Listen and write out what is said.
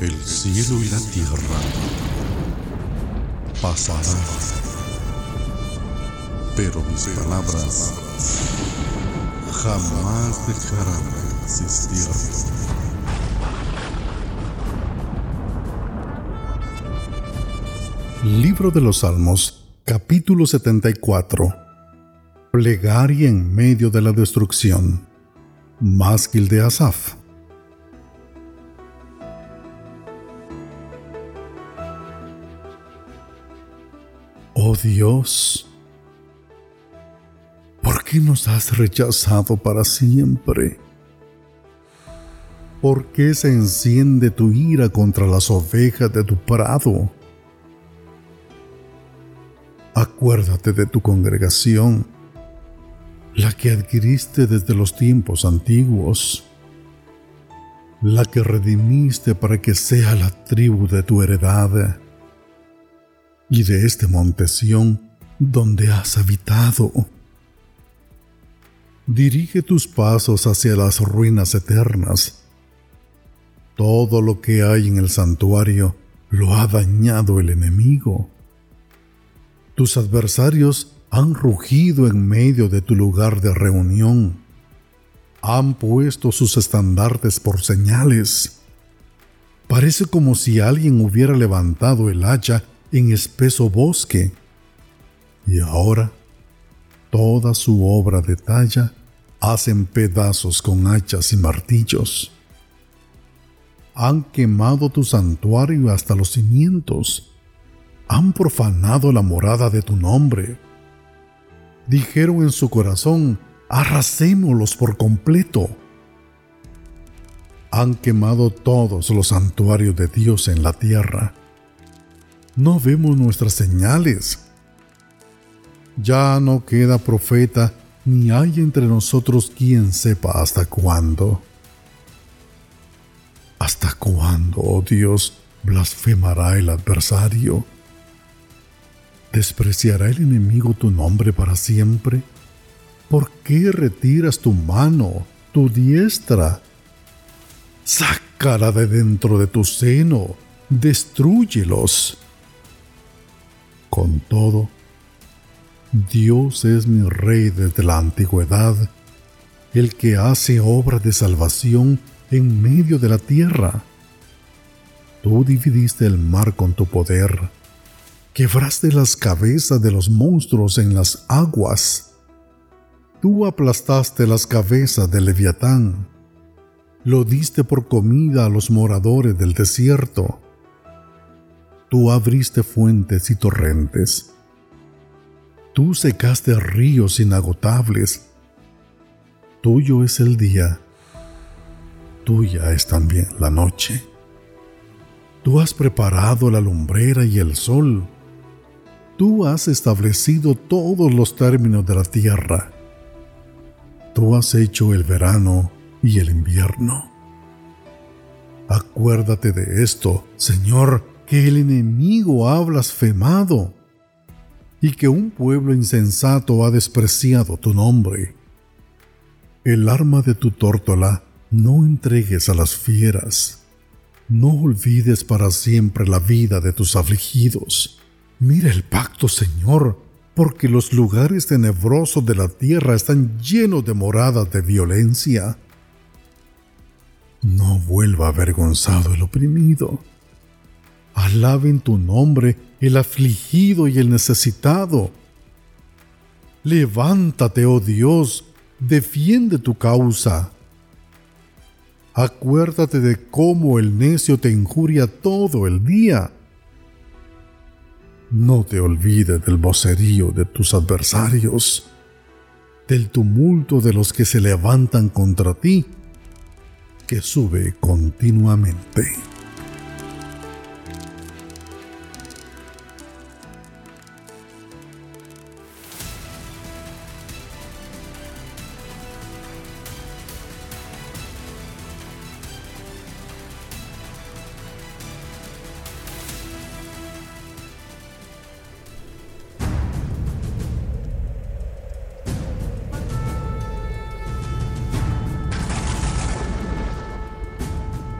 El cielo y la tierra pasarán, pero mis palabras jamás dejarán de existir. Libro de los Salmos, capítulo 74. Plegaria en medio de la destrucción. Másquil de Asaf. Oh Dios, ¿por qué nos has rechazado para siempre? ¿Por qué se enciende tu ira contra las ovejas de tu prado? Acuérdate de tu congregación, la que adquiriste desde los tiempos antiguos, la que redimiste para que sea la tribu de tu heredad y de este monte donde has habitado. Dirige tus pasos hacia las ruinas eternas. Todo lo que hay en el santuario lo ha dañado el enemigo. Tus adversarios han rugido en medio de tu lugar de reunión. Han puesto sus estandartes por señales. Parece como si alguien hubiera levantado el hacha en espeso bosque. Y ahora toda su obra de talla hacen pedazos con hachas y martillos. Han quemado tu santuario hasta los cimientos. Han profanado la morada de tu nombre. Dijeron en su corazón, arrasémoslos por completo. Han quemado todos los santuarios de Dios en la tierra no vemos nuestras señales. Ya no queda profeta, ni hay entre nosotros quien sepa hasta cuándo. ¿Hasta cuándo, oh Dios, blasfemará el adversario? ¿Despreciará el enemigo tu nombre para siempre? ¿Por qué retiras tu mano, tu diestra? Sácala de dentro de tu seno, destruyelos. Con todo, Dios es mi Rey desde la antigüedad, el que hace obra de salvación en medio de la tierra. Tú dividiste el mar con tu poder, quebraste las cabezas de los monstruos en las aguas. Tú aplastaste las cabezas del leviatán, lo diste por comida a los moradores del desierto Tú abriste fuentes y torrentes. Tú secaste ríos inagotables. Tuyo es el día. Tuya es también la noche. Tú has preparado la lumbrera y el sol. Tú has establecido todos los términos de la tierra. Tú has hecho el verano y el invierno. Acuérdate de esto, Señor, que el enemigo ha blasfemado y que un pueblo insensato ha despreciado tu nombre. El arma de tu tórtola no entregues a las fieras. No olvides para siempre la vida de tus afligidos. Mira el pacto, Señor, porque los lugares tenebrosos de la tierra están llenos de moradas de violencia. No vuelva avergonzado el oprimido Alaben tu nombre el afligido y el necesitado. Levántate, oh Dios, defiende tu causa. Acuérdate de cómo el necio te injuria todo el día. No te olvides del vocerío de tus adversarios, del tumulto de los que se levantan contra ti, que sube continuamente.